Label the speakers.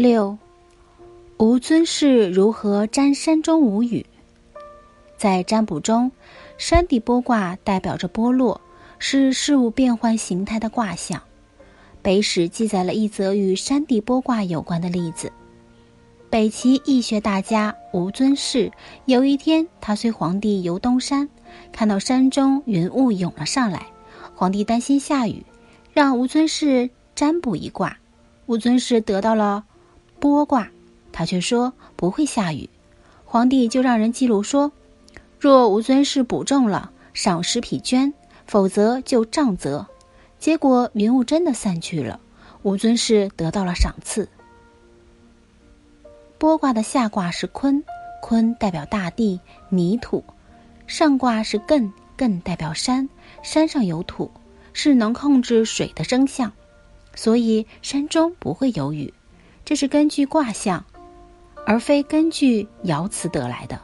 Speaker 1: 六，吴尊氏如何占山中无雨？在占卜中，山地剥卦代表着剥落，是事物变换形态的卦象。北史记载了一则与山地剥卦有关的例子。北齐易学大家吴尊氏有一天，他随皇帝游东山，看到山中云雾涌了上来，皇帝担心下雨，让吴尊氏占卜一卦。吴尊氏得到了剥卦，他却说不会下雨。皇帝就让人记录说。若吴尊氏补中了，赏十匹绢；否则就杖责。结果云雾真的散去了，吴尊氏得到了赏赐。剥卦的下卦是坤，坤代表大地泥土；上卦是艮，艮代表山，山上有土，是能控制水的征象，所以山中不会有雨。这是根据卦象，而非根据爻辞得来的。